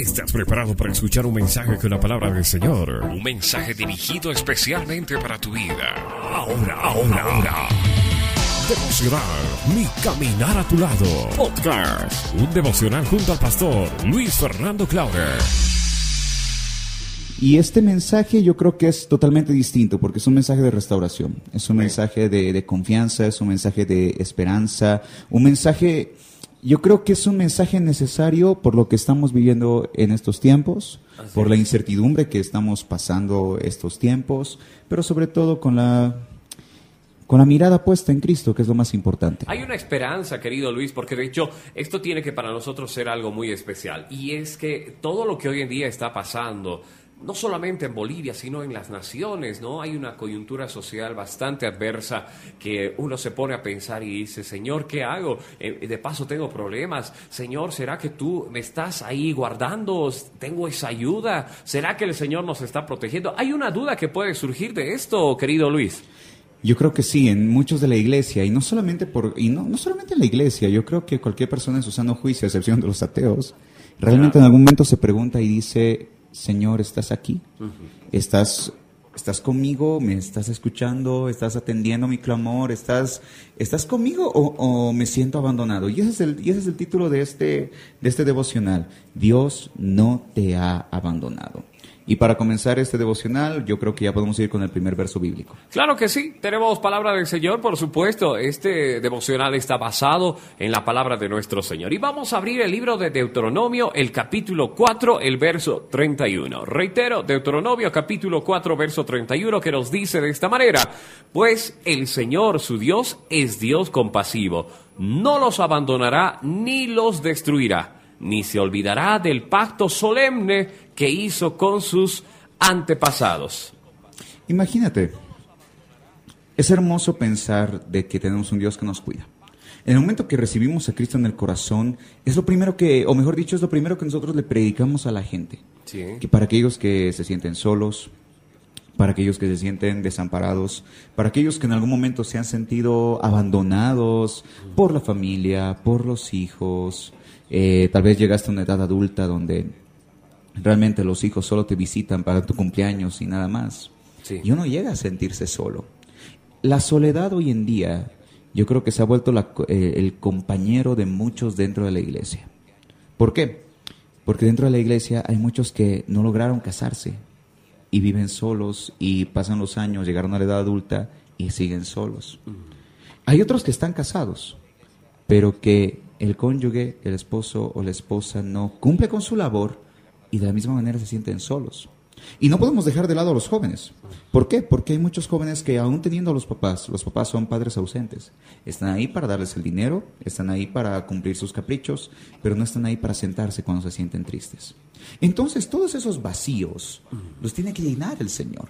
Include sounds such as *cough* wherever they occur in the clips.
¿Estás preparado para escuchar un mensaje con la palabra del Señor? Un mensaje dirigido especialmente para tu vida. Ahora, ahora, ahora. Devocional, mi caminar a tu lado. Podcast, un devocional junto al pastor Luis Fernando Clauder. Y este mensaje yo creo que es totalmente distinto porque es un mensaje de restauración, es un mensaje de, de confianza, es un mensaje de esperanza, un mensaje yo creo que es un mensaje necesario por lo que estamos viviendo en estos tiempos, por la incertidumbre que estamos pasando estos tiempos, pero sobre todo con la con la mirada puesta en Cristo, que es lo más importante. Hay una esperanza, querido Luis, porque de hecho esto tiene que para nosotros ser algo muy especial. Y es que todo lo que hoy en día está pasando, no solamente en Bolivia, sino en las naciones, ¿no? Hay una coyuntura social bastante adversa que uno se pone a pensar y dice, Señor, ¿qué hago? Eh, de paso tengo problemas. Señor, ¿será que tú me estás ahí guardando? ¿Tengo esa ayuda? ¿Será que el Señor nos está protegiendo? Hay una duda que puede surgir de esto, querido Luis. Yo creo que sí, en muchos de la iglesia, y no solamente por, y no, no solamente en la iglesia, yo creo que cualquier persona en su sano juicio, a excepción de los ateos, realmente en algún momento se pregunta y dice, Señor, ¿estás aquí? ¿Estás, ¿Estás conmigo? ¿Me estás escuchando? ¿Estás atendiendo mi clamor? ¿Estás, estás conmigo o, o me siento abandonado? Y ese, es el, y ese es el título de este, de este devocional. Dios no te ha abandonado. Y para comenzar este devocional, yo creo que ya podemos ir con el primer verso bíblico. Claro que sí, tenemos palabra del Señor, por supuesto. Este devocional está basado en la palabra de nuestro Señor. Y vamos a abrir el libro de Deuteronomio, el capítulo 4, el verso 31. Reitero, Deuteronomio capítulo 4, verso 31, que nos dice de esta manera, pues el Señor su Dios es Dios compasivo, no los abandonará ni los destruirá ni se olvidará del pacto solemne que hizo con sus antepasados. Imagínate, es hermoso pensar de que tenemos un Dios que nos cuida. En el momento que recibimos a Cristo en el corazón, es lo primero que, o mejor dicho, es lo primero que nosotros le predicamos a la gente. Sí. Que para aquellos que se sienten solos, para aquellos que se sienten desamparados, para aquellos que en algún momento se han sentido abandonados por la familia, por los hijos, eh, tal vez llegaste a una edad adulta donde realmente los hijos solo te visitan para tu cumpleaños y nada más. Sí. Y uno llega a sentirse solo. La soledad hoy en día, yo creo que se ha vuelto la- eh, el compañero de muchos dentro de la iglesia. ¿Por qué? Porque dentro de la iglesia hay muchos que no lograron casarse y viven solos y pasan los años, llegaron a la edad adulta y siguen solos. Hay otros que están casados, pero que el cónyuge, el esposo o la esposa no cumple con su labor y de la misma manera se sienten solos. Y no podemos dejar de lado a los jóvenes. ¿Por qué? Porque hay muchos jóvenes que aún teniendo a los papás, los papás son padres ausentes. Están ahí para darles el dinero, están ahí para cumplir sus caprichos, pero no están ahí para sentarse cuando se sienten tristes. Entonces todos esos vacíos los tiene que llenar el Señor.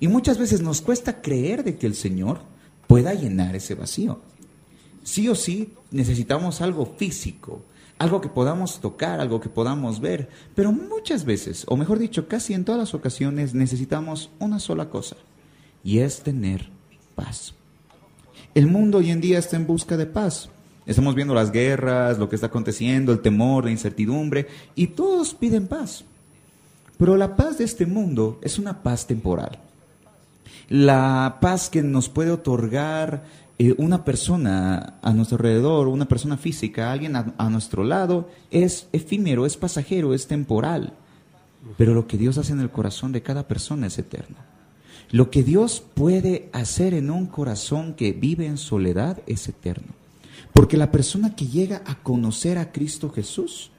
Y muchas veces nos cuesta creer de que el Señor pueda llenar ese vacío sí o sí necesitamos algo físico, algo que podamos tocar, algo que podamos ver, pero muchas veces, o mejor dicho, casi en todas las ocasiones necesitamos una sola cosa, y es tener paz. El mundo hoy en día está en busca de paz. Estamos viendo las guerras, lo que está aconteciendo, el temor, la incertidumbre, y todos piden paz. Pero la paz de este mundo es una paz temporal. La paz que nos puede otorgar eh, una persona a nuestro alrededor, una persona física, alguien a, a nuestro lado, es efímero, es pasajero, es temporal. Pero lo que Dios hace en el corazón de cada persona es eterno. Lo que Dios puede hacer en un corazón que vive en soledad es eterno. Porque la persona que llega a conocer a Cristo Jesús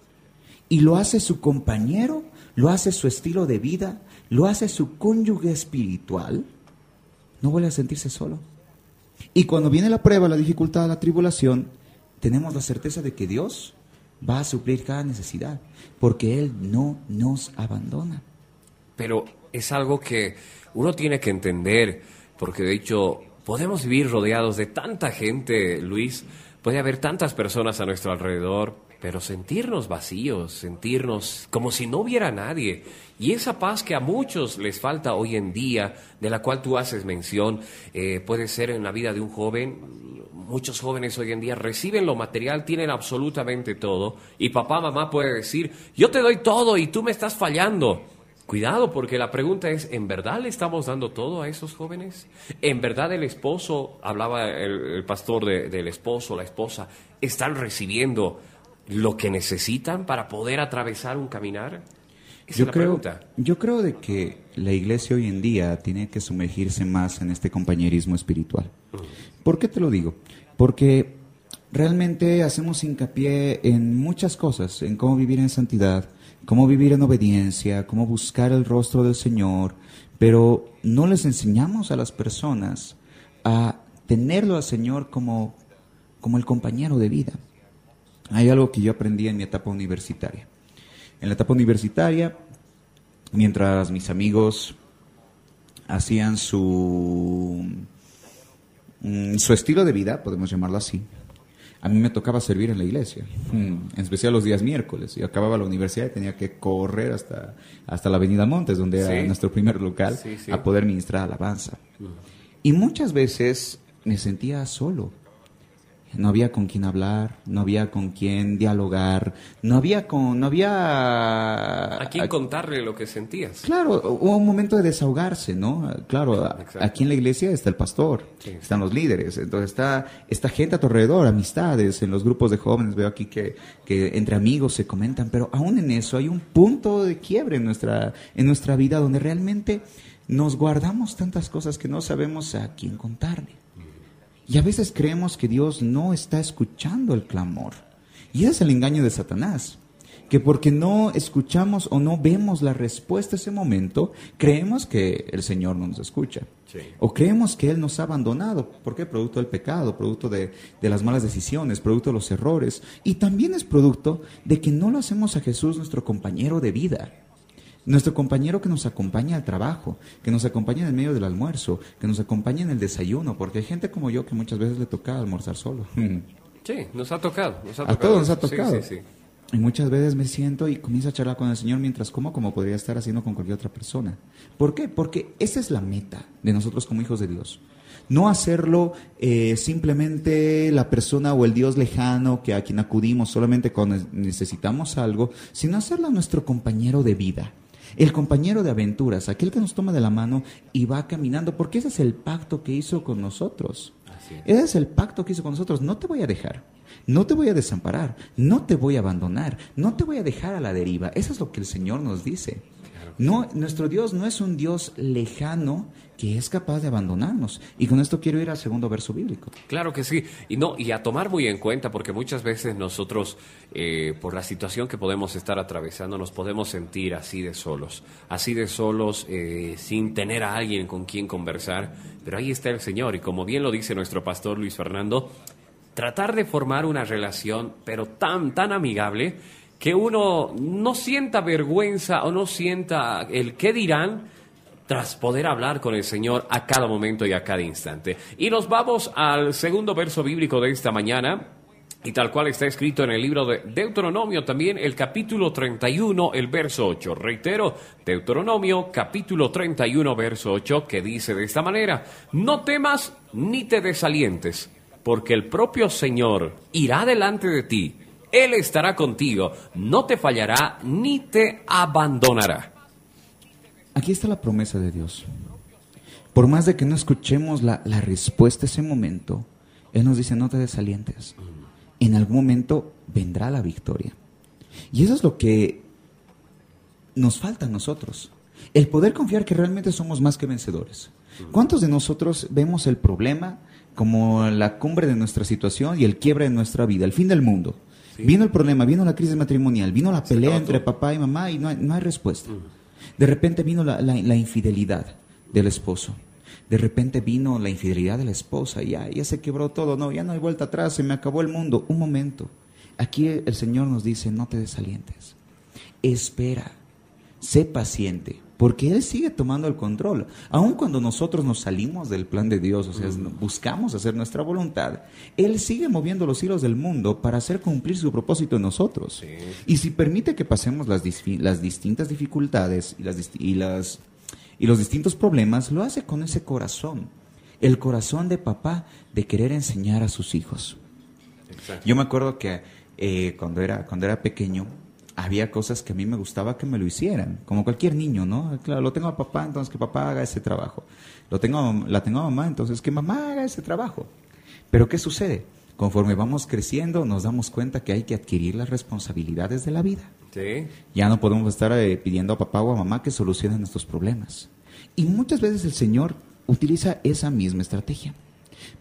y lo hace su compañero, lo hace su estilo de vida, lo hace su cónyuge espiritual, no vuelve a sentirse solo. Y cuando viene la prueba, la dificultad, la tribulación, tenemos la certeza de que Dios va a suplir cada necesidad, porque Él no nos abandona. Pero es algo que uno tiene que entender, porque de hecho podemos vivir rodeados de tanta gente, Luis, Puede haber tantas personas a nuestro alrededor, pero sentirnos vacíos, sentirnos como si no hubiera nadie. Y esa paz que a muchos les falta hoy en día, de la cual tú haces mención, eh, puede ser en la vida de un joven. Muchos jóvenes hoy en día reciben lo material, tienen absolutamente todo, y papá, mamá puede decir, yo te doy todo y tú me estás fallando. Cuidado, porque la pregunta es, ¿en verdad le estamos dando todo a esos jóvenes? ¿En verdad el esposo, hablaba el, pastor del esposo, la esposa, están recibiendo lo que necesitan para poder atravesar un caminar? yo, creo, yo creo de que la iglesia hoy en día tiene que sumergirse más en este compañerismo espiritual. ¿Por qué te lo digo? Porque realmente hacemos hincapié en muchas cosas, en cómo vivir en santidad, cómo vivir en obediencia, cómo buscar el rostro del Señor, pero no les enseñamos a las personas a tenerlo al Señor como, como el compañero de vida. Hay algo que yo aprendí en mi etapa universitaria. En la etapa universitaria, mientras mis amigos hacían su, mm, su estilo de vida, podemos llamarlo así, a mí me tocaba servir en la iglesia, mm, en especial los días miércoles. Yo acababa la universidad y tenía que correr hasta, hasta la Avenida Montes, donde era nuestro primer local, a poder ministrar alabanza. Y muchas veces me sentía solo no había con quién hablar, no había con quién dialogar, no había con, no había a quién contarle lo que sentías. Claro, hubo un momento de desahogarse, ¿no? Claro, aquí en la iglesia está el pastor, están los líderes, entonces está esta gente a tu alrededor, amistades, en los grupos de jóvenes veo aquí que, que entre amigos se comentan, pero aún en eso hay un punto de quiebre en nuestra en nuestra vida donde realmente nos guardamos tantas cosas que no sabemos a quién contarle. Y a veces creemos que Dios no está escuchando el clamor. Y ese es el engaño de Satanás. Que porque no escuchamos o no vemos la respuesta a ese momento, creemos que el Señor no nos escucha. O creemos que Él nos ha abandonado. ¿Por qué? Producto del pecado, producto de, de las malas decisiones, producto de los errores. Y también es producto de que no lo hacemos a Jesús nuestro compañero de vida. Nuestro compañero que nos acompaña al trabajo, que nos acompaña en el medio del almuerzo, que nos acompaña en el desayuno, porque hay gente como yo que muchas veces le toca almorzar solo. *laughs* Sí, nos ha tocado. Nos ha a todos nos ha tocado. Y muchas veces me siento y comienzo a charlar con el Señor mientras como, como podría estar haciendo con cualquier otra persona. ¿Por qué? Porque esa es la meta de nosotros como hijos de Dios. No hacerlo eh, simplemente la persona o el Dios lejano que a quien acudimos solamente cuando necesitamos algo, sino hacerlo nuestro compañero de vida el compañero de aventuras, aquel que nos toma de la mano y va caminando, porque ese es el pacto que hizo con nosotros. Ese es el pacto que hizo con nosotros. No te voy a dejar, no te voy a desamparar, no te voy a abandonar, no te voy a dejar a la deriva. Eso es lo que el Señor nos dice. No, nuestro Dios no es un Dios lejano que es capaz de abandonarnos. Y con esto quiero ir al segundo verso bíblico. Claro que sí. Y no, y a tomar muy en cuenta, porque muchas veces nosotros, eh, por la situación que podemos estar atravesando, nos podemos sentir así de solos, así de solos, eh, sin tener a alguien con quien conversar. Pero ahí está el Señor, y como bien lo dice nuestro pastor Luis Fernando, tratar de formar una relación, pero tan, tan amigable, que uno no sienta vergüenza o no sienta el qué dirán tras poder hablar con el Señor a cada momento y a cada instante. Y nos vamos al segundo verso bíblico de esta mañana, y tal cual está escrito en el libro de Deuteronomio, también el capítulo 31, el verso 8. Reitero, Deuteronomio, capítulo 31, verso 8, que dice de esta manera, no temas ni te desalientes, porque el propio Señor irá delante de ti él estará contigo, no te fallará ni te abandonará. Aquí está la promesa de Dios. Por más de que no escuchemos la, respuesta a ese momento, Él nos dice, no te desalientes. En algún momento vendrá la victoria. Y eso es lo que nos falta a nosotros. El poder confiar que realmente somos más que vencedores. ¿Cuántos de nosotros vemos el problema como la cumbre de nuestra situación y el quiebre de nuestra vida, el fin del mundo? Vino el problema, vino la crisis matrimonial, vino la pelea entre papá y mamá y no hay, respuesta. De repente vino la, infidelidad del esposo. De repente vino la infidelidad de la esposa, y ya, ya se quebró todo, no, ya no hay vuelta atrás, se me acabó el mundo. Un momento. Aquí el Señor nos dice, no te desalientes. Espera, sé paciente. Porque Él sigue tomando el control. Aun cuando nosotros nos salimos del plan de Dios, o sea, buscamos hacer nuestra voluntad, Él sigue moviendo los hilos del mundo para hacer cumplir su propósito en nosotros. Y si permite que pasemos las, las distintas dificultades y, las, y, las, y los distintos problemas, lo hace con ese corazón. El corazón de papá de querer enseñar a sus hijos. Yo me acuerdo que eh, cuando, era, cuando era pequeño, había cosas que a mí me gustaba que me lo hicieran, como cualquier niño, ¿no? Claro, lo tengo a papá, entonces que papá haga ese trabajo. Lo tengo, la tengo a mamá, entonces que mamá haga ese trabajo. Pero ¿qué sucede? Conforme vamos creciendo, nos damos cuenta que hay que adquirir las responsabilidades de la vida. Sí. Ya no podemos estar eh, pidiendo a papá o a mamá que solucionen nuestros problemas. Y muchas veces el Señor utiliza esa misma estrategia.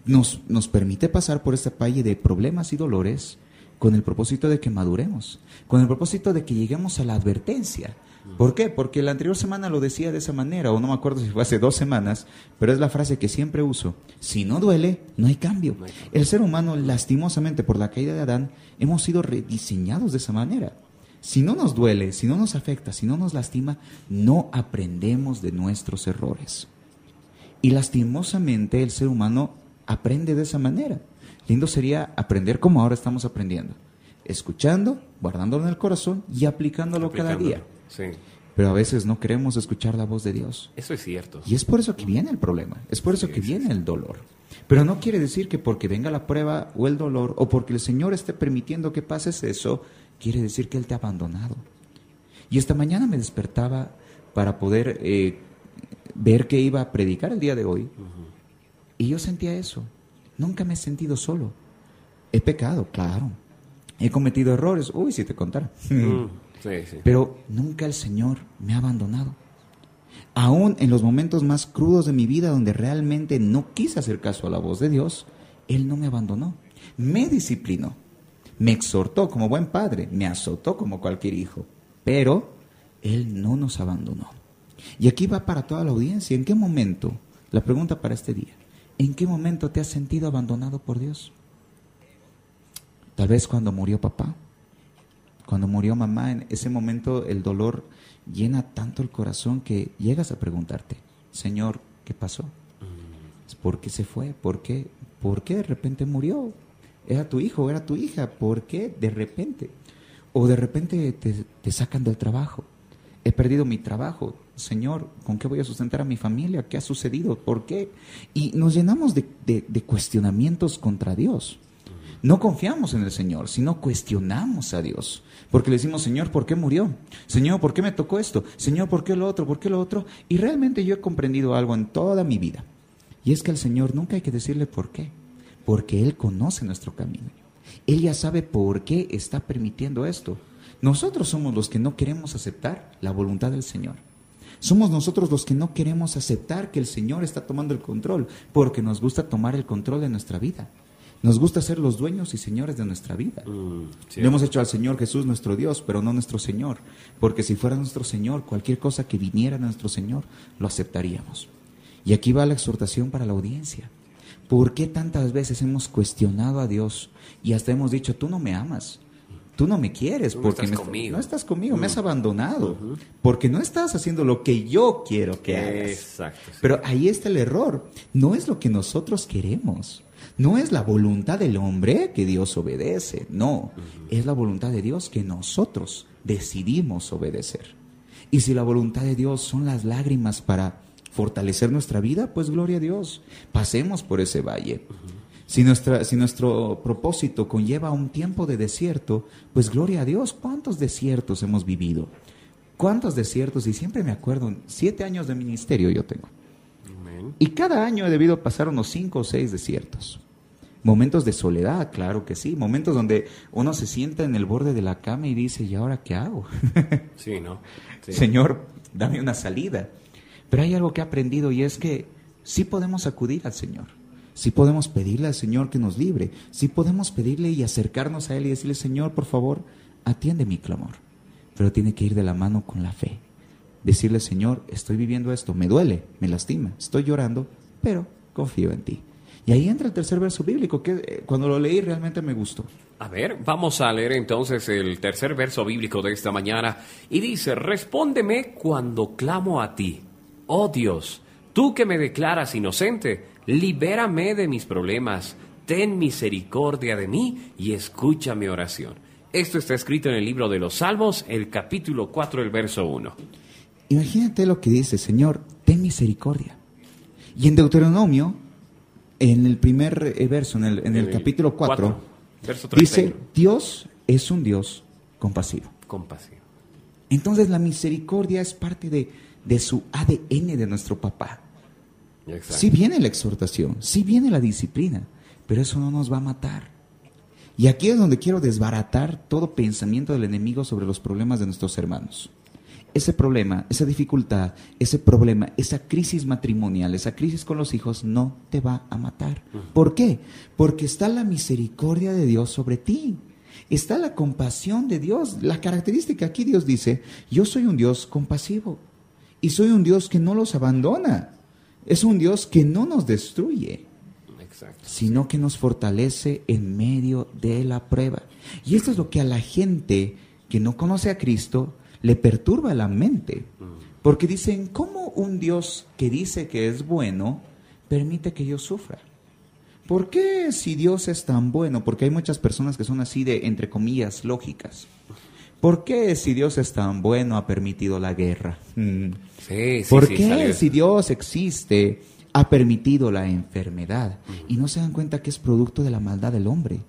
Nos, nos permite pasar por este valle de problemas y dolores con el propósito de que maduremos, con el propósito de que lleguemos a la advertencia. ¿Por qué? Porque la anterior semana lo decía de esa manera, o no me acuerdo si fue hace dos semanas, pero es la frase que siempre uso. Si no duele, no hay cambio. El ser humano, lastimosamente por la caída de Adán, hemos sido rediseñados de esa manera. Si no nos duele, si no nos afecta, si no nos lastima, no aprendemos de nuestros errores. Y lastimosamente el ser humano aprende de esa manera. Lindo sería aprender como ahora estamos aprendiendo. Escuchando, guardándolo en el corazón y aplicándolo, cada día. Pero a veces no queremos escuchar la voz de Dios. Eso es cierto. Y es por eso que viene el problema, es por eso que viene el dolor. Pero no quiere decir que porque venga la prueba o el dolor o porque el Señor esté permitiendo que pases eso, quiere decir que Él te ha abandonado. Y esta mañana me despertaba para poder eh, ver que iba a predicar el día de hoy. Y yo sentía eso. Nunca me he sentido solo. He pecado, claro. He cometido errores. Uy, si te contara. Mm, *laughs* Pero nunca el Señor me ha abandonado. Aún en los momentos más crudos de mi vida donde realmente no quise hacer caso a la voz de Dios, Él no me abandonó. Me disciplinó. Me exhortó como buen padre. Me azotó como cualquier hijo. Pero Él no nos abandonó. Y aquí va para toda la audiencia. ¿En qué momento? La pregunta para este día. ¿En qué momento te has sentido abandonado por Dios? Tal vez cuando murió papá, cuando murió mamá, en ese momento el dolor llena tanto el corazón que llegas a preguntarte, Señor, ¿qué pasó? ¿Por qué se fue? ¿Por qué? ¿Por qué de repente murió? Era tu hijo, era tu hija, ¿por qué de repente? O de repente te, te sacan del trabajo. He perdido mi trabajo, Señor, ¿con qué voy a sustentar a mi familia? ¿Qué ha sucedido? ¿Por qué? Y nos llenamos de, cuestionamientos contra Dios. No confiamos en el Señor, sino cuestionamos a Dios. Porque le decimos, Señor, ¿por qué murió? Señor, ¿por qué me tocó esto? Señor, ¿por qué lo otro? ¿Por qué lo otro? Y realmente yo he comprendido algo en toda mi vida. Y es que al Señor nunca hay que decirle por qué. Porque Él conoce nuestro camino. Él ya sabe por qué está permitiendo esto. Nosotros somos los que no queremos aceptar la voluntad del Señor. Somos nosotros los que no queremos aceptar que el Señor está tomando el control, porque nos gusta tomar el control de nuestra vida. Nos gusta ser los dueños y señores de nuestra vida. Mm, hemos hecho al Señor Jesús nuestro Dios, pero no nuestro Señor, porque si fuera nuestro Señor, cualquier cosa que viniera a nuestro Señor, lo aceptaríamos. Y aquí va la exhortación para la audiencia. ¿Por qué tantas veces hemos cuestionado a Dios y hasta hemos dicho, tú no me amas? Tú no me quieres porque no estás, conmigo. no estás conmigo, me has abandonado, porque no estás haciendo lo que yo quiero que hagas. Exacto. Pero ahí está el error, no es lo que nosotros queremos. No es la voluntad del hombre que Dios obedece, no, es la voluntad de Dios que nosotros decidimos obedecer. Y si la voluntad de Dios son las lágrimas para fortalecer nuestra vida, pues gloria a Dios, pasemos por ese valle. Si, nuestra, si nuestro propósito conlleva un tiempo de desierto, pues gloria a Dios, ¿cuántos desiertos hemos vivido? ¿Cuántos desiertos? Y siempre me acuerdo, siete años de ministerio yo tengo. Y cada año he debido pasar unos cinco o seis desiertos. Momentos de soledad, claro que sí. Momentos donde uno se sienta en el borde de la cama y dice, ¿y ahora qué hago? *laughs* Sí, ¿no? Señor, dame una salida. Pero hay algo que he aprendido y es que sí podemos acudir al Señor si podemos pedirle al Señor que nos libre, si podemos pedirle y acercarnos a Él y decirle, Señor, por favor, atiende mi clamor. Pero tiene que ir de la mano con la fe. Decirle, Señor, estoy viviendo esto, me duele, me lastima, estoy llorando, pero confío en ti. Y ahí entra el tercer verso bíblico, que eh, cuando lo leí realmente me gustó. A ver, vamos a leer entonces el tercer verso bíblico de esta mañana y dice, respóndeme cuando clamo a ti. Oh Dios, tú que me declaras inocente, libérame de mis problemas, ten misericordia de mí y escucha mi oración. Esto está escrito en el libro de los Salmos, el capítulo 4, el verso 1. Imagínate lo que dice, Señor, ten misericordia. Y en Deuteronomio, en el primer eh, verso, en el, en el capítulo 4, verso dice, 31. Dios es un Dios compasivo. Compasivo. Entonces la misericordia es parte de, de su ADN de nuestro papá. Exacto. Sí viene la exhortación, sí viene la disciplina, pero eso no nos va a matar. Y aquí es donde quiero desbaratar todo pensamiento del enemigo sobre los problemas de nuestros hermanos. Ese problema, esa dificultad, ese problema, esa crisis matrimonial, esa crisis con los hijos no te va a matar. ¿Por qué? Porque está la misericordia de Dios sobre ti. Está la compasión de Dios. La característica aquí Dios dice, yo soy un Dios compasivo y soy un Dios que no los abandona. Es un Dios que no nos destruye Exacto. sino que nos fortalece en medio de la prueba. Y esto es lo que a la gente que no conoce a Cristo le perturba la mente. Porque dicen, ¿cómo un Dios que dice que es bueno permite que yo sufra? ¿Por qué si Dios es tan bueno? Porque hay muchas personas que son así de, entre comillas, lógicas. ¿Por qué si Dios es tan bueno ha permitido la guerra? Mm. Sí, sí, ¿Por sí, qué salió- si Dios existe ha permitido la enfermedad? Y no se dan cuenta que es producto de la maldad del hombre.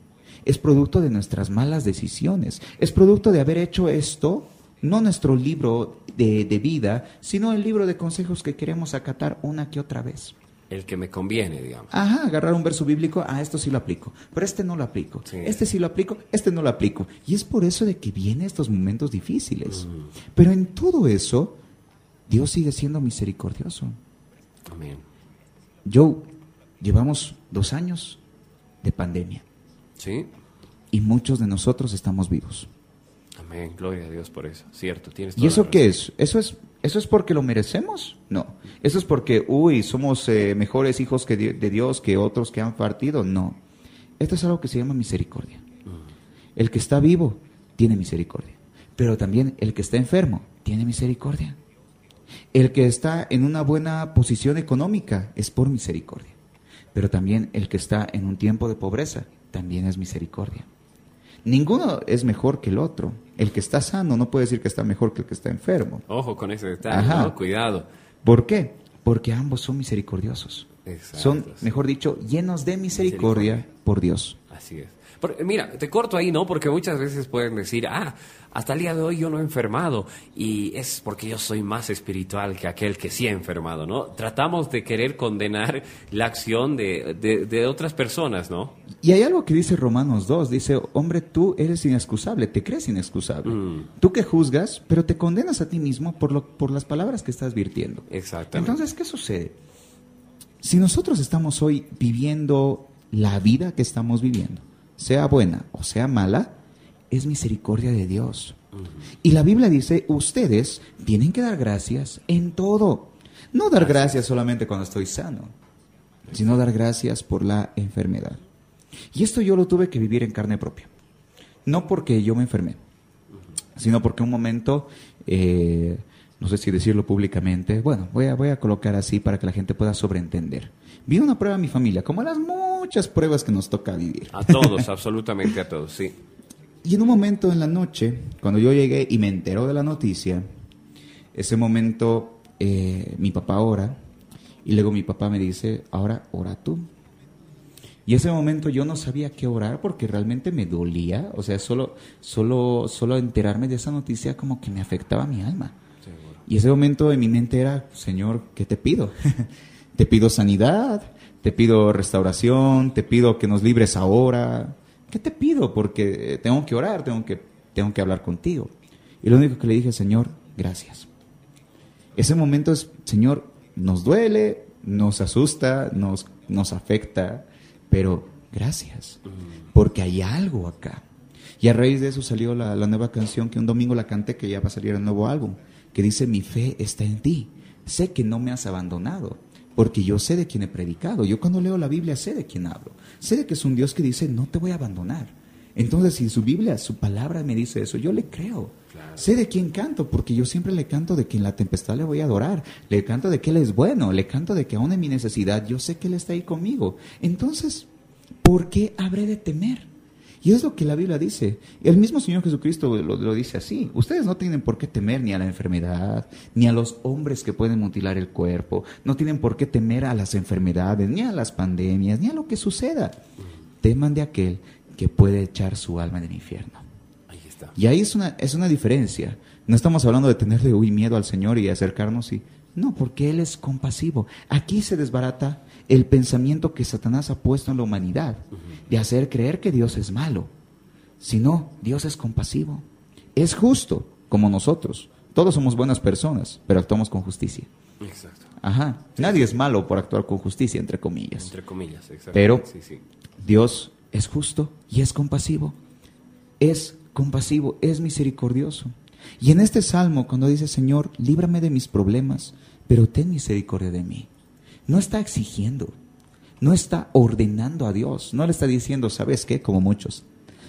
Es producto de nuestras malas decisiones. Es producto de haber hecho esto, no nuestro libro de, de vida, sino el libro de consejos que queremos acatar una que otra vez. El que me conviene, digamos. Ajá, agarrar un verso bíblico, ah, esto sí lo aplico, pero este no lo aplico, Sí. este sí lo aplico, este no lo aplico. Y es por eso de que vienen estos momentos difíciles. Pero en todo eso, Dios sigue siendo misericordioso. Amén. Joe, llevamos dos años de pandemia Sí. y muchos de nosotros estamos vivos. Amén. Gloria a Dios por eso. Cierto, tienes ¿Y eso la qué es? ¿Eso es, eso es porque lo merecemos? No. ¿Eso es porque, uy, somos eh, mejores hijos que de Dios que otros que han partido? No. Esto es algo que se llama misericordia. El que está vivo tiene misericordia. Pero también el que está enfermo tiene misericordia. El que está en una buena posición económica es por misericordia. Pero también el que está en un tiempo de pobreza también es misericordia. Ninguno es mejor que el otro. El que está sano no puede decir que está mejor que el que está enfermo. Ojo con ese detalle. ¿no? Cuidado. ¿Por qué? Porque ambos son misericordiosos. Exacto, son, mejor dicho, llenos de misericordia por Dios. Así es. Mira, te corto ahí, ¿no? Porque muchas veces pueden decir, ah, hasta el día de hoy yo no he enfermado y es porque yo soy más espiritual que aquel que sí ha enfermado, ¿no? Tratamos de querer condenar la acción de, de- de otras personas, ¿no? Y hay algo que dice Romanos 2, dice, hombre, tú eres inexcusable, te crees inexcusable. Mm. Tú que juzgas, pero te condenas a ti mismo por, lo, por las palabras que estás virtiendo. Exactamente. Entonces, ¿qué sucede? Si nosotros estamos hoy viviendo la vida que estamos viviendo, sea buena o sea mala, es misericordia de Dios. Y la Biblia dice, ustedes tienen que dar gracias en todo. No dar gracias solamente cuando estoy sano, sino dar gracias por la enfermedad. Y esto yo lo tuve que vivir en carne propia. No porque yo me enfermé, sino porque un momento, eh, no sé si decirlo públicamente, bueno, voy a, voy a colocar así para que la gente pueda sobreentender. Vi una prueba en mi familia, como las muchas pruebas que nos toca vivir. A todos, absolutamente a todos, sí. Y en un momento en la noche, cuando yo llegué y me enteró de la noticia, ese momento eh, mi papá ora y luego mi papá me dice, ahora ora tú. Y ese momento yo no sabía qué orar porque realmente me dolía, o sea, solo, solo, solo enterarme de esa noticia como que me afectaba mi alma. Y ese momento en mi mente era, Señor, ¿qué te pido? *laughs* te pido sanidad, te pido restauración, te pido que nos libres ahora. ¿Qué te pido? Porque eh, tengo que orar, tengo que, tengo que hablar contigo. Y lo único que le dije, Señor, gracias. Ese momento es, Señor, nos duele, nos asusta, nos, nos afecta, pero gracias, porque hay algo acá. Y a raíz de eso salió la, la nueva canción que un domingo la canté, que ya va a salir el nuevo álbum, que dice, mi fe está en ti. Sé que no me has abandonado, porque yo sé de quién he predicado. Yo cuando leo la Biblia sé de quién hablo. Sé de que es un Dios que dice, no te voy a abandonar. Entonces, si su Biblia, su palabra me dice eso, yo le creo. Sé de quién canto, porque yo siempre le canto de que en la tempestad le voy a adorar. Le canto de que Él es bueno. Le canto de que aún en mi necesidad yo sé que Él está ahí conmigo. Entonces, ¿por qué habré de temer? Y es lo que la Biblia dice. El mismo Señor Jesucristo lo, lo, dice así. Ustedes no tienen por qué temer ni a la enfermedad, ni a los hombres que pueden mutilar el cuerpo. No tienen por qué temer a las enfermedades, ni a las pandemias, ni a lo que suceda. Teman de aquel que puede echar su alma en el infierno. Ahí está. Y ahí es una, es una diferencia. No estamos hablando de tenerle uy, miedo al Señor y acercarnos y... No, porque Él es compasivo. Aquí se desbarata el pensamiento que Satanás ha puesto en la humanidad, de hacer creer que Dios es malo. Si no, Dios es compasivo. Es justo, como nosotros. Todos somos buenas personas, pero actuamos con justicia. Exacto. Ajá. Nadie es malo por actuar con justicia, entre comillas. Entre comillas, exacto. Pero Sí, sí. Dios es justo y es compasivo. Es compasivo, es misericordioso. Y en este salmo, cuando dice, Señor, líbrame de mis problemas, pero ten misericordia de mí, no está exigiendo, no está ordenando a Dios, no le está diciendo, ¿sabes qué? Como muchos.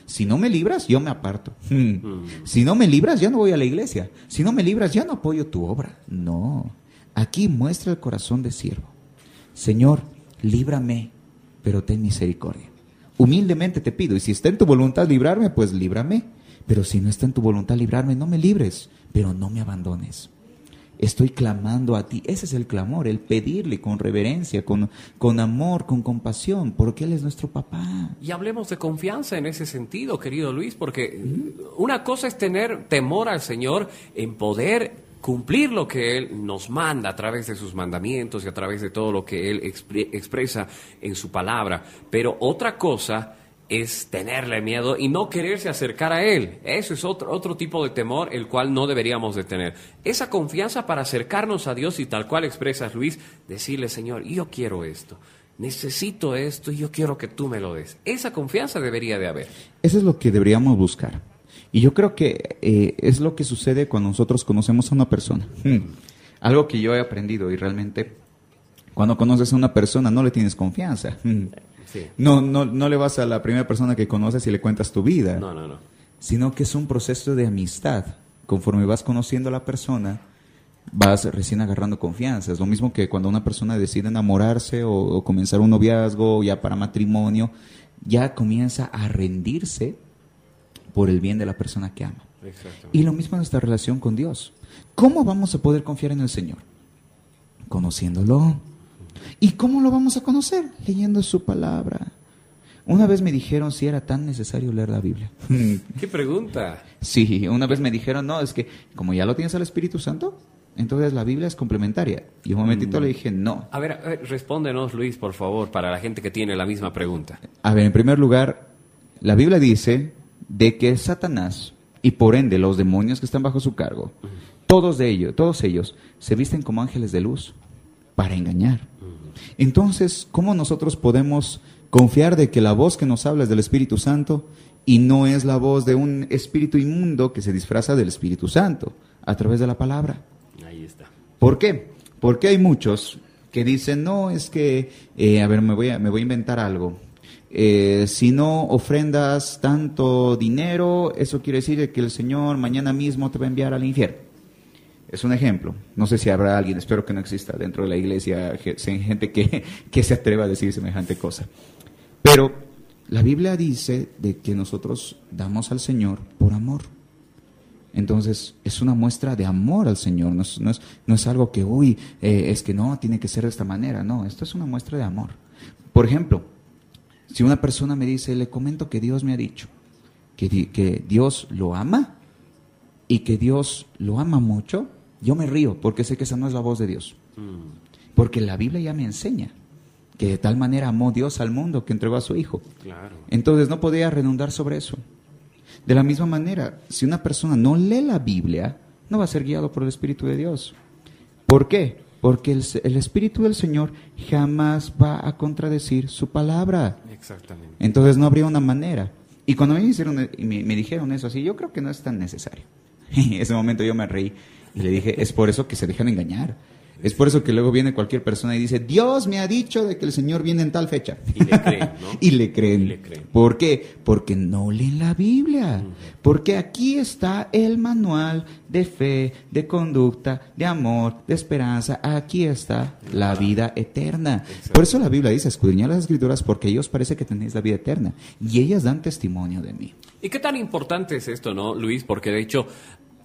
Si no me libras, yo me aparto. Hmm. *laughs* Si no me libras, ya no voy a la iglesia. Si no me libras, ya no apoyo tu obra. No. Aquí muestra el corazón de siervo. Señor, líbrame, pero ten misericordia. Humildemente te pido, y si está en tu voluntad librarme, pues líbrame. Pero si no está en tu voluntad librarme, no me libres, pero no me abandones. Estoy clamando a ti. Ese es el clamor, el pedirle con reverencia, con, con amor, con compasión, porque Él es nuestro papá. Y hablemos de confianza en ese sentido, querido Luis, porque una cosa es tener temor al Señor en poder cumplir lo que Él nos manda a través de sus mandamientos y a través de todo lo que Él expre- expresa en su palabra. Pero otra cosa es tenerle miedo y no quererse acercar a Él. Eso es otro, otro tipo de temor, el cual no deberíamos de tener. Esa confianza para acercarnos a Dios y tal cual expresas, Luis, decirle, Señor, yo quiero esto, necesito esto y yo quiero que tú me lo des. Esa confianza debería de haber. Eso es lo que deberíamos buscar. Y yo creo que eh, es lo que sucede cuando nosotros conocemos a una persona. Hmm. Algo que yo he aprendido y realmente cuando conoces a una persona no le tienes confianza. Hmm. Sí. No, no, no le vas a la primera persona que conoces y le cuentas tu vida, No, no, no. sino que es un proceso de amistad. Conforme vas conociendo a la persona, vas recién agarrando confianza. Es lo mismo que cuando una persona decide enamorarse o, o comenzar un noviazgo ya para matrimonio, ya comienza a rendirse por el bien de la persona que ama. Y lo mismo en nuestra relación con Dios. ¿Cómo vamos a poder confiar en el Señor? Conociéndolo. ¿Y cómo lo vamos a conocer? Leyendo su palabra. Una vez me dijeron si era tan necesario leer la Biblia. *laughs* ¿Qué pregunta? Sí, una vez me dijeron, no, es que como ya lo tienes al Espíritu Santo, entonces la Biblia es complementaria. Y un momentito le dije, no. A ver, a ver, respóndenos, Luis, por favor, para la gente que tiene la misma pregunta. A ver, en primer lugar, la Biblia dice de que Satanás y por ende los demonios que están bajo su cargo, todos de ellos, todos ellos se visten como ángeles de luz para engañar. Entonces, ¿cómo nosotros podemos confiar de que la voz que nos habla es del Espíritu Santo y no es la voz de un espíritu inmundo que se disfraza del Espíritu Santo a través de la palabra? Ahí está. ¿Por qué? Porque hay muchos que dicen, no, es que, eh, a ver, me voy a, me voy a inventar algo. Eh, si no ofrendas tanto dinero, eso quiere decir que el Señor mañana mismo te va a enviar al infierno. Es un ejemplo. No sé si habrá alguien, espero que no exista dentro de la iglesia ge- gente que, *laughs* que se atreva a decir semejante cosa. Pero la Biblia dice de que nosotros damos al Señor por amor. Entonces, es una muestra de amor al Señor, no es, no es, no es algo que, uy, eh, es que no, tiene que ser de esta manera, no, esto es una muestra de amor. Por ejemplo, si una persona me dice, le comento que Dios me ha dicho que, que Dios lo ama y que Dios lo ama mucho, yo me río porque sé que esa no es la voz de Dios. Porque la Biblia ya me enseña que de tal manera amó Dios al mundo que entregó a su Hijo. Claro. Entonces no podía redundar sobre eso. De la misma manera, si una persona no lee la Biblia, no va a ser guiado por el Espíritu de Dios. ¿Por qué? Porque el, el Espíritu del Señor jamás va a contradecir su palabra. Exactamente. Entonces no habría una manera. Y cuando me, hicieron, me, me dijeron eso así, yo creo que no es tan necesario. *laughs* En ese momento yo me reí y le dije, es por eso que se dejan engañar. Es por eso que luego viene cualquier persona y dice, Dios me ha dicho de que el Señor viene en tal fecha. Y le creen, ¿no? *laughs* y le creen. Y le creen. ¿Por qué? Porque no leen la Biblia. Porque aquí está el manual de fe, de conducta, de amor, de esperanza. Aquí está la vida eterna. Por eso la Biblia dice, escudriñad las escrituras porque ellos parece que tenéis la vida eterna. Y ellas dan testimonio de mí. ¿Y qué tan importante es esto, no, Luis? Porque de hecho,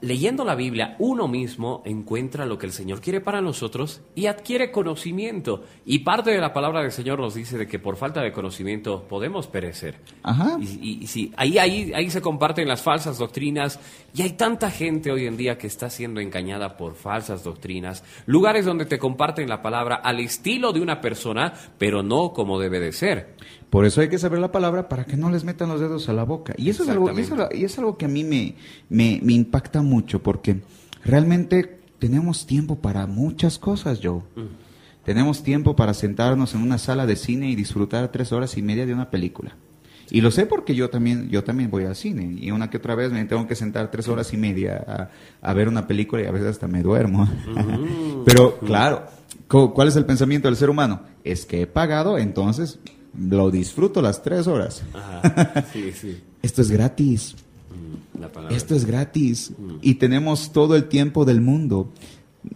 leyendo la Biblia, uno mismo encuentra lo que el Señor quiere para nosotros y adquiere conocimiento. Y parte de la palabra del Señor nos dice de que por falta de conocimiento podemos perecer. Ajá. Y, y- y sí, ahí, ahí, ahí se comparten las falsas doctrinas y hay tanta gente hoy en día que está siendo engañada por falsas doctrinas, lugares donde te comparten la palabra al estilo de una persona, pero no como debe de ser. Por eso hay que saber la palabra para que no les metan los dedos a la boca. Y eso es algo, y eso, y es algo que a mí me, me, me impacta mucho porque realmente tenemos tiempo para muchas cosas, Joe. Tenemos tiempo para sentarnos en una sala de cine y disfrutar tres horas y media de una película. Y lo sé porque yo también, yo también voy al cine y una que otra vez me tengo que sentar tres horas y media a, a ver una película y a veces hasta me duermo. *laughs* Pero claro, ¿cuál es el pensamiento del ser humano? Es que he pagado, entonces lo disfruto las tres horas. Ajá, *laughs* sí, sí. Esto es gratis. Esto es gratis y tenemos todo el tiempo del mundo.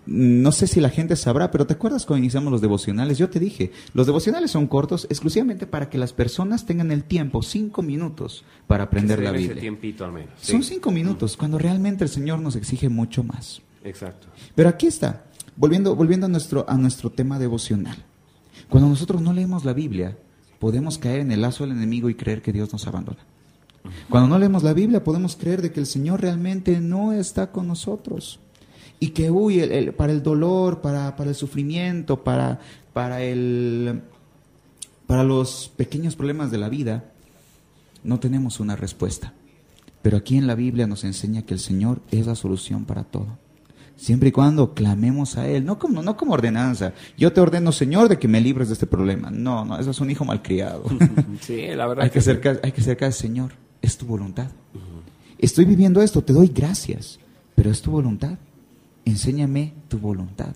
No sé si la gente sabrá, pero ¿te acuerdas cuando iniciamos los devocionales? Yo te dije, los devocionales son cortos exclusivamente para que las personas tengan el tiempo, cinco minutos, para aprender la ese Biblia. tiempito al menos. Son sí. cinco minutos, cuando realmente el Señor nos exige mucho más. Exacto. Pero aquí está, volviendo, volviendo a, nuestro, a nuestro tema devocional. Cuando nosotros no leemos la Biblia, podemos caer en el lazo del enemigo y creer que Dios nos abandona. Cuando no leemos la Biblia, podemos creer de que el Señor realmente no está con nosotros. Y que, uy, el- el- para el dolor, para, para el sufrimiento, para, para, el, para los pequeños problemas de la vida, no tenemos una respuesta. Pero aquí en la Biblia nos enseña que el Señor es la solución para todo. Siempre y cuando clamemos a Él, no como, no como ordenanza. Yo te ordeno, Señor, de que me libres de este problema. No, no, eso es un hijo malcriado. *laughs* Sí, la verdad. hay, que acercar, hay que acercar, Señor, es tu voluntad. Estoy viviendo esto, te doy gracias, pero es tu voluntad. Enséñame tu voluntad.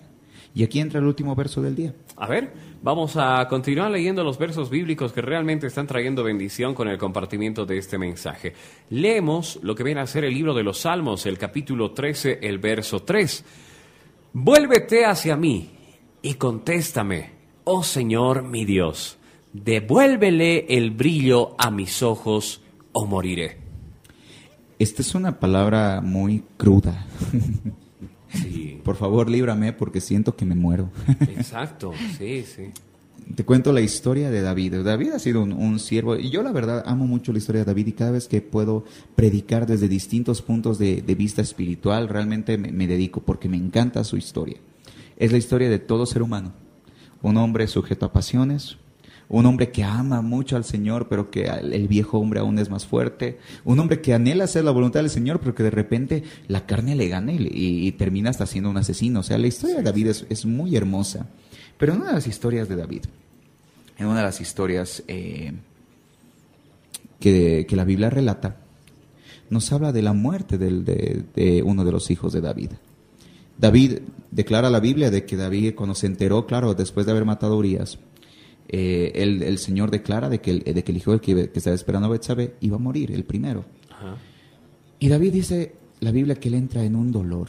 Y aquí entra el último verso del día. A ver, vamos a continuar leyendo los versos bíblicos que realmente están trayendo bendición con el compartimiento de este mensaje. Leemos lo que viene a ser el libro de los Salmos, el capítulo 13, el verso 3. Vuélvete hacia mí y contéstame, oh Señor mi Dios, devuélvele el brillo a mis ojos o moriré. Esta es una palabra muy cruda. Sí, Por favor, líbrame porque siento que me muero. exacto, sí, sí. Te cuento la historia de David. David ha sido un, un siervo y yo la verdad amo mucho la historia de David y cada vez que puedo predicar desde distintos puntos de, de vista espiritual, realmente me, me dedico porque me encanta su historia. Es la historia de todo ser humano. Un hombre sujeto a pasiones, un hombre que ama mucho al Señor, pero que el viejo hombre aún es más fuerte, un hombre que anhela hacer la voluntad del Señor, pero que de repente la carne le gana y, le- y- y termina hasta siendo un asesino. O sea, la historia de David es, es muy hermosa. Pero en una de las historias de David, en una de las historias eh, que, que la Biblia relata, nos habla de la muerte del- de, de uno de los hijos de David. David declara la Biblia de que David, cuando se enteró, claro, después de haber matado a Urias, eh, el, el Señor declara de que el, de que el hijo que, que estaba esperando a Betsabé iba a morir, el primero. Ajá. Y David dice la Biblia que él entra en un dolor.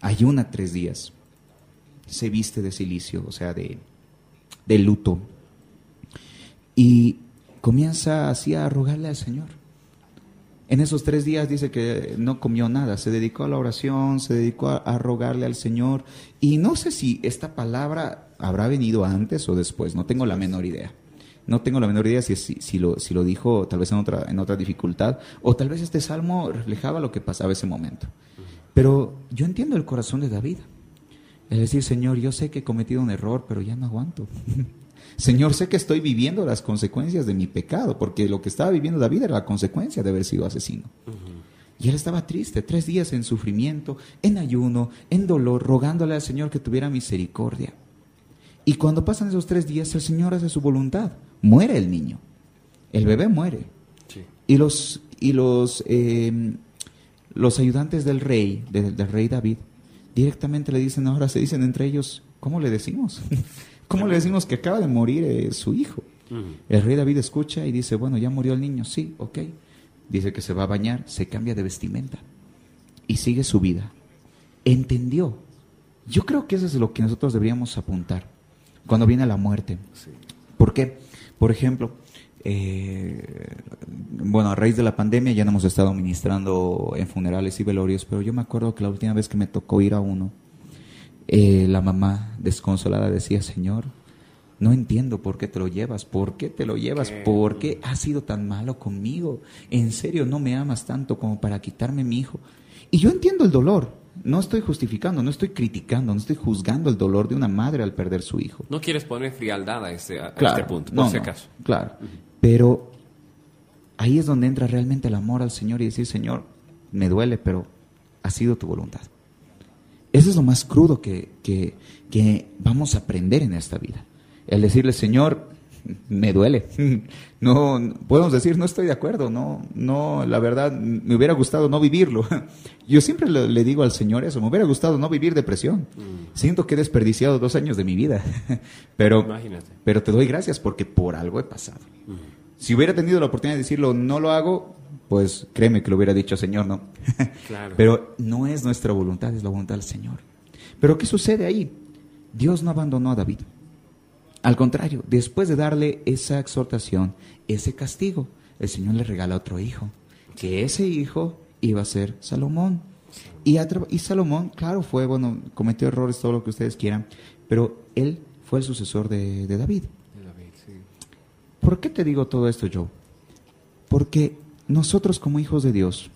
Ayuna tres días. Se viste de silicio, o sea, de, de luto. Y comienza así a rogarle al Señor. En esos tres días dice que no comió nada, se dedicó a la oración, se dedicó a, a rogarle al Señor. Y no sé si esta palabra habrá venido antes o después, no tengo la menor idea. No tengo la menor idea si, si, si lo, si lo dijo tal vez en otra, en otra dificultad, o tal vez este salmo reflejaba lo que pasaba ese momento. Pero yo entiendo el corazón de David. Es decir, Señor, yo sé que he cometido un error, pero ya no aguanto. *laughs* Señor, sé que estoy viviendo las consecuencias de mi pecado, porque lo que estaba viviendo David era la consecuencia de haber sido asesino. Y él estaba triste, tres días en sufrimiento, en ayuno, en dolor, rogándole al Señor que tuviera misericordia. Y cuando pasan esos tres días, el Señor hace su voluntad. Muere el niño. El bebé muere. Sí. Y los, y los, eh, los ayudantes del rey, de- del rey David, directamente le dicen, ahora se dicen entre ellos, ¿cómo le decimos? *laughs* ¿Cómo le decimos que acaba de morir eh, su hijo? El rey David escucha y dice, bueno, ya murió el niño, sí, ok. Dice que se va a bañar, se cambia de vestimenta y sigue su vida. Entendió. Yo creo que eso es lo que nosotros deberíamos apuntar cuando viene la muerte. ¿Por qué? Por ejemplo, eh, bueno, a raíz de la pandemia ya no hemos estado ministrando en funerales y velorios, pero yo me acuerdo que la última vez que me tocó ir a uno, eh, la mamá desconsolada decía, Señor, no entiendo por qué te lo llevas, por qué te lo llevas, por qué has sido tan malo conmigo. En serio, no me amas tanto como para quitarme mi hijo. Y yo entiendo el dolor, no estoy justificando, no estoy criticando, no estoy juzgando el dolor de una madre al perder su hijo. No quieres poner frialdad a este, este punto, por si acaso. claro, pero ahí es donde entra realmente el amor al Señor y decir, Señor, me duele, pero ha sido tu voluntad. Eso es lo más crudo que, que, que vamos a aprender en esta vida. El decirle, Señor, me duele. *laughs* No, podemos decir, no estoy de acuerdo, no, no, la verdad, me hubiera gustado no vivirlo. *laughs* Yo siempre le, digo al Señor eso, me hubiera gustado no vivir depresión. Mm. Siento que he desperdiciado dos años de mi vida, *laughs* pero, pero te doy gracias porque por algo he pasado. Mm. Si hubiera tenido la oportunidad de decirlo, no lo hago, pues créeme que lo hubiera dicho, Señor, no. Pero no es nuestra voluntad, es la voluntad del Señor. Pero ¿qué sucede ahí? Dios no abandonó a David. Al contrario, después de darle esa exhortación, ese castigo, el Señor le regala otro hijo, que ese hijo iba a ser Salomón. Y, y Salomón, claro, fue, bueno, cometió errores, todo lo que ustedes quieran, pero él fue el sucesor de, David. ¿Por qué te digo todo esto, Joe? Porque nosotros como hijos de Dios,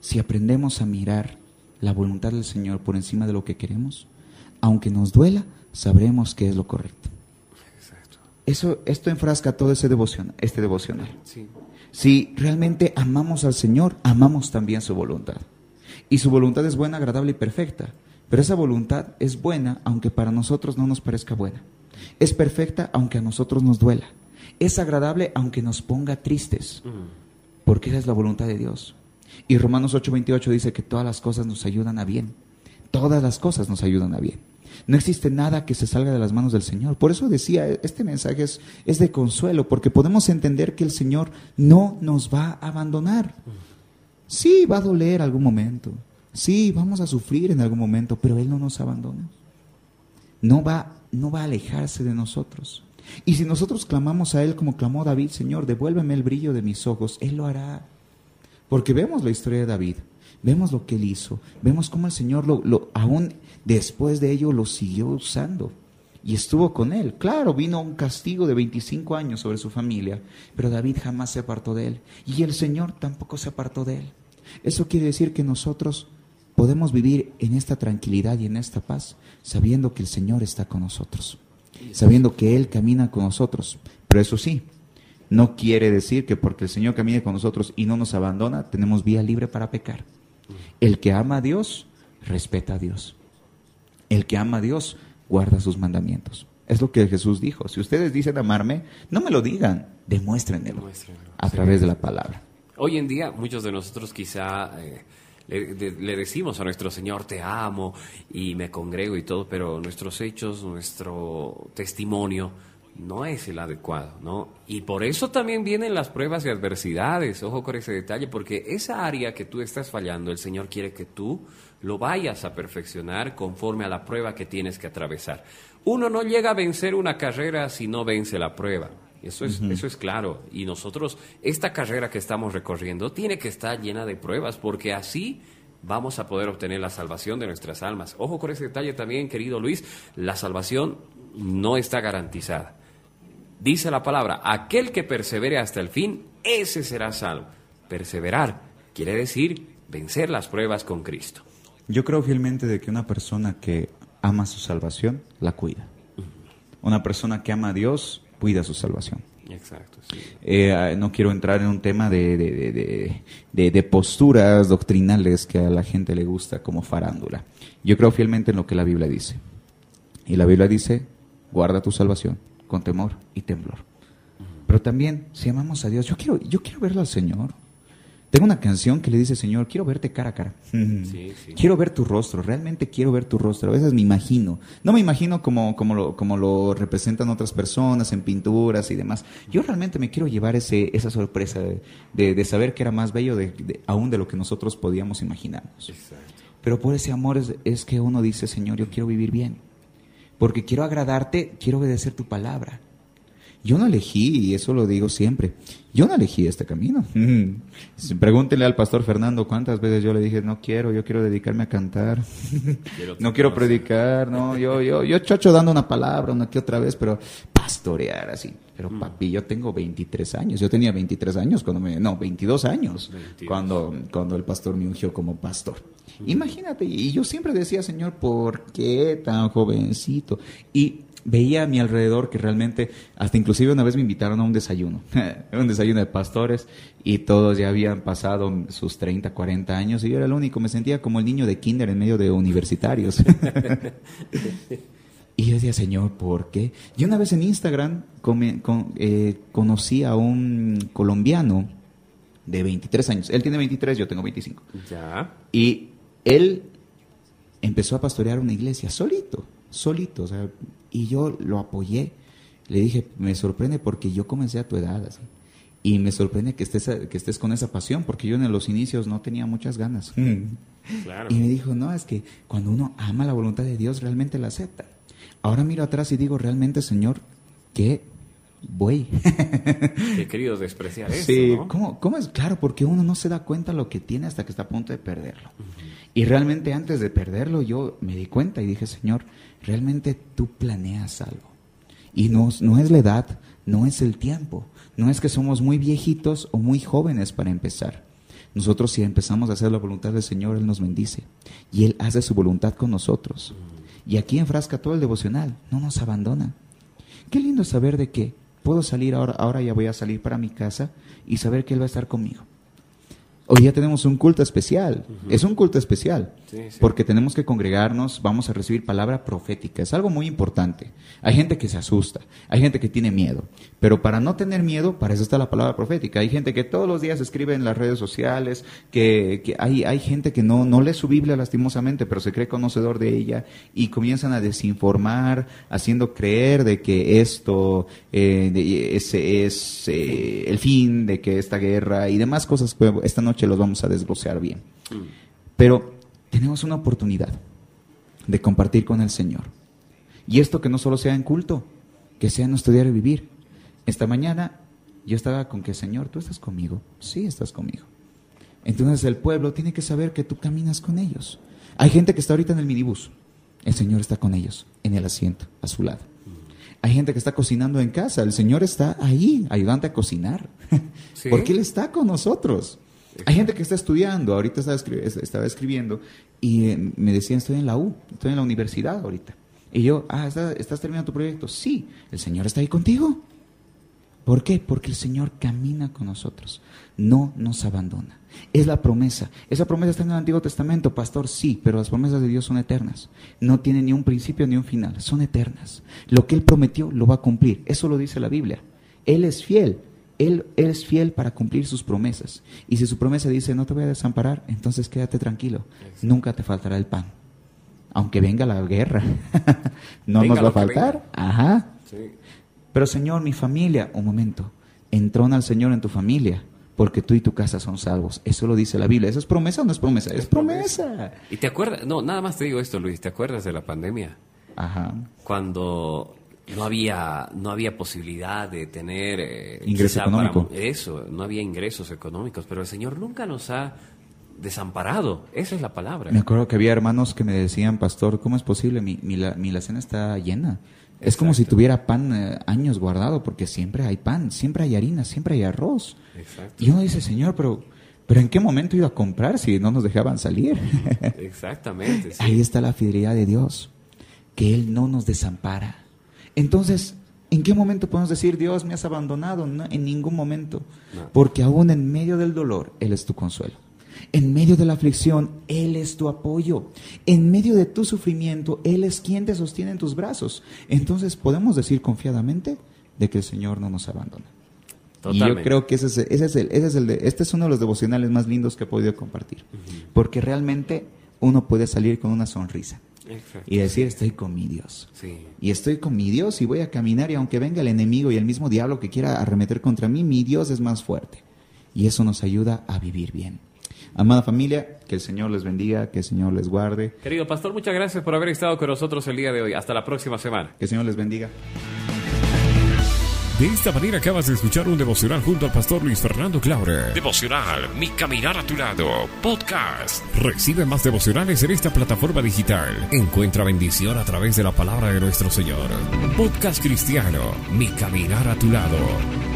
si aprendemos a mirar la voluntad del Señor por encima de lo que queremos, aunque nos duela, sabremos qué es lo correcto. Eso, esto enfrasca todo ese devoción, este devocional. Si realmente amamos al Señor, amamos también su voluntad. Y su voluntad es buena, agradable y perfecta. Pero esa voluntad es buena aunque para nosotros no nos parezca buena. Es perfecta aunque a nosotros nos duela. Es agradable aunque nos ponga tristes. Porque esa es la voluntad de Dios. Y Romanos 8:28 dice que todas las cosas nos ayudan a bien. Todas las cosas nos ayudan a bien. No existe nada que se salga de las manos del Señor. Por eso decía, este mensaje es, es de consuelo, porque podemos entender que el Señor no nos va a abandonar. Sí, va a doler algún momento. Sí, vamos a sufrir en algún momento, pero Él no nos abandona. No va, no va a alejarse de nosotros. Y si nosotros clamamos a Él como clamó David, Señor, devuélveme el brillo de mis ojos, Él lo hará. Porque vemos la historia de David, vemos lo que Él hizo, vemos cómo el Señor lo, lo aún Después de ello lo siguió usando y estuvo con él. Claro, vino un castigo de 25 años sobre su familia, pero David jamás se apartó de él y el Señor tampoco se apartó de él. Eso quiere decir que nosotros podemos vivir en esta tranquilidad y en esta paz sabiendo que el Señor está con nosotros, sabiendo que Él camina con nosotros. Pero eso sí, no quiere decir que porque el Señor camine con nosotros y no nos abandona, tenemos vía libre para pecar. El que ama a Dios, respeta a Dios. El que ama a Dios guarda sus mandamientos. Es lo que Jesús dijo. Si ustedes dicen amarme, no me lo digan, demuéstrenlo a través de la palabra. Hoy en día muchos de nosotros quizá eh, le, decimos a nuestro Señor, te amo y me congrego y todo, pero nuestros hechos, nuestro testimonio no es el adecuado, ¿no? Y por eso también vienen las pruebas y adversidades, ojo con ese detalle, porque esa área que tú estás fallando, el Señor quiere que tú lo vayas a perfeccionar conforme a la prueba que tienes que atravesar. Uno no llega a vencer una carrera si no vence la prueba. Eso es, eso es claro. Y nosotros, esta carrera que estamos recorriendo tiene que estar llena de pruebas, porque así vamos a poder obtener la salvación de nuestras almas. Ojo con ese detalle también, querido Luis, la salvación no está garantizada. Dice la palabra, aquel que persevere hasta el fin, ese será salvo. Perseverar quiere decir vencer las pruebas con Cristo. Yo creo fielmente de que una persona que ama su salvación, la cuida. Una persona que ama a Dios, cuida su salvación. Exacto. Eh, no quiero entrar en un tema de, de, de, posturas doctrinales que a la gente le gusta como farándula. Yo creo fielmente en lo que la Biblia dice. Y la Biblia dice, guarda tu salvación con temor y temblor. Pero también, si amamos a Dios, yo quiero, yo quiero verlo al Señor. Tengo una canción que le dice, Señor, quiero verte cara a cara. *laughs* Sí, sí. Quiero ver tu rostro, realmente quiero ver tu rostro. A veces me imagino. No me imagino como, como, lo, como lo representan otras personas en pinturas y demás. Yo realmente me quiero llevar ese, esa sorpresa de, de- de saber que era más bello de, de- aún de lo que nosotros podíamos imaginarnos. Exacto. Pero por ese amor es, es que uno dice, Señor, yo quiero vivir bien. Porque quiero agradarte, quiero obedecer tu palabra. Yo no elegí, y eso lo digo siempre, yo no elegí este camino. *laughs* Pregúntele al pastor Fernando cuántas veces yo le dije, no quiero, yo quiero dedicarme a cantar. Quiero *laughs* no quiero predicar, no, yo, yo, yo chocho dando una palabra una que otra vez, pero pastorear así. Pero Mm. papi, yo tengo 23 años, yo tenía 23 años cuando me, no, 22 años 22. cuando, cuando el pastor me ungió como pastor. Imagínate, y yo siempre decía, Señor, ¿por qué tan jovencito? Y veía a mi alrededor que realmente, hasta inclusive una vez me invitaron a un desayuno, *laughs* un desayuno de pastores, y todos ya habían pasado sus 30, 40 años, y yo era el único, me sentía como el niño de kinder en medio de universitarios. *laughs* Y yo decía, Señor, ¿por qué? Y una vez en Instagram con- eh, conocí a un colombiano de 23 años. Él tiene 23, yo tengo 25. Ya. Y él empezó a pastorear una iglesia solito, solito. o sea, y yo lo apoyé. Le dije, me sorprende porque yo comencé a tu edad. así. Y me sorprende que estés, que estés con esa pasión, porque yo en los inicios no tenía muchas ganas. Claro. Y me dijo, no, es que cuando uno ama la voluntad de Dios, realmente la acepta. Ahora miro atrás y digo, realmente, Señor, qué voy. He querido despreciar eso, Sí, ¿no? ¿cómo, cómo es? Claro, porque uno no se da cuenta lo que tiene hasta que está a punto de perderlo. Y realmente antes de perderlo yo me di cuenta y dije, Señor, realmente tú planeas algo. Y no, no es la edad, no es el tiempo, no es que somos muy viejitos o muy jóvenes para empezar. Nosotros si empezamos a hacer la voluntad del Señor, Él nos bendice. Y Él hace su voluntad con nosotros. Y aquí enfrasca todo el devocional, no nos abandona. Qué lindo saber de que puedo salir ahora, ahora ya voy a salir para mi casa y saber que Él va a estar conmigo. Hoy ya tenemos un culto especial. Es un culto especial. Sí, sí. Porque tenemos que congregarnos, vamos a recibir palabra profética. Es algo muy importante. Hay gente que se asusta, hay gente que tiene miedo. Pero para no tener miedo, para eso está la palabra profética. Hay gente que todos los días escribe en las redes sociales, que, que hay, hay gente que no, no lee su Biblia lastimosamente, pero se cree conocedor de ella y comienzan a desinformar, haciendo creer de que esto eh, de- es, es, eh, el fin, de que esta guerra y demás cosas, esta noche los vamos a desglosar bien. Pero tenemos una oportunidad de compartir con el Señor. Y esto que no solo sea en culto, que sea en nuestro diario vivir. Esta mañana yo estaba con que, Señor, tú estás conmigo. Sí, estás conmigo. Entonces el pueblo tiene que saber que tú caminas con ellos. Hay gente que está ahorita en el minibús. El Señor está con ellos, en el asiento, a su lado. Hay gente que está cocinando en casa. El Señor está ahí, ayudante a cocinar. *laughs* Sí. Porque Él está con nosotros. Hay gente que está estudiando. Ahorita estaba, estaba escribiendo y eh, me decían, estoy en la U, estoy en la universidad ahorita. Y yo, ah, ¿estás, estás terminando tu proyecto? Sí, el Señor está ahí contigo. ¿Por qué? Porque el Señor camina con nosotros, no nos abandona. Es la promesa. Esa promesa está en el Antiguo Testamento, pastor, sí, pero las promesas de Dios son eternas. No tienen ni un principio ni un final, son eternas. Lo que Él prometió lo va a cumplir. Eso lo dice la Biblia. Él es fiel. Él, él es fiel para cumplir sus promesas. Y si su promesa dice, no te voy a desamparar, entonces quédate tranquilo. Nunca te faltará el pan. Aunque venga la guerra, *laughs* no Venga nos va a faltar. Ajá. Sí. Pero Señor, mi familia, un momento, entrona al Señor en tu familia, porque tú y tu casa son salvos. Eso lo dice la Biblia. ¿Eso es promesa o no es promesa? Es promesa. ¿Y te acuerdas? No, nada más te digo esto, Luis. ¿Te acuerdas de la pandemia? Ajá. Cuando no había no había posibilidad de tener eh, Ingreso para- económico. eso no había ingresos económicos pero el señor nunca nos ha desamparado esa es la palabra Me acuerdo que había hermanos que me decían, pastor, ¿cómo es posible? Mi, mi, la, mi alacena está llena. Es como si tuviera pan eh, años guardado, porque siempre hay pan, siempre hay harina, siempre hay arroz. exacto Y uno dice, Señor, pero, pero ¿en qué momento iba a comprar si no nos dejaban salir? exactamente *laughs* sí. Ahí está la fidelidad de Dios, que Él no nos desampara. Entonces, ¿en qué momento podemos decir, Dios me has abandonado? No, en ningún momento. No. Porque aún en medio del dolor, Él es tu consuelo. En medio de la aflicción, Él es tu apoyo. En medio de tu sufrimiento, Él es quien te sostiene en tus brazos. Entonces, podemos decir confiadamente de que el Señor no nos abandona. Y yo creo que ese es, ese es el, ese es el de, este es uno de los devocionales más lindos que he podido compartir. Porque realmente uno puede salir con una sonrisa. Y decir, estoy con mi Dios. Y estoy con mi Dios y voy a caminar y aunque venga el enemigo y el mismo diablo que quiera arremeter contra mí, mi Dios es más fuerte. Y eso nos ayuda a vivir bien. Amada familia, que el Señor les bendiga, que el Señor les guarde. Querido pastor, muchas gracias por haber estado con nosotros el día de hoy. Hasta la próxima semana. Que el Señor les bendiga. De esta manera acabas de escuchar un devocional junto al pastor Luis Fernando Claure. Devocional, mi caminar a tu lado, podcast. Recibe más devocionales en esta plataforma digital. Encuentra bendición a través de la palabra de nuestro Señor. Podcast cristiano, mi caminar a tu lado.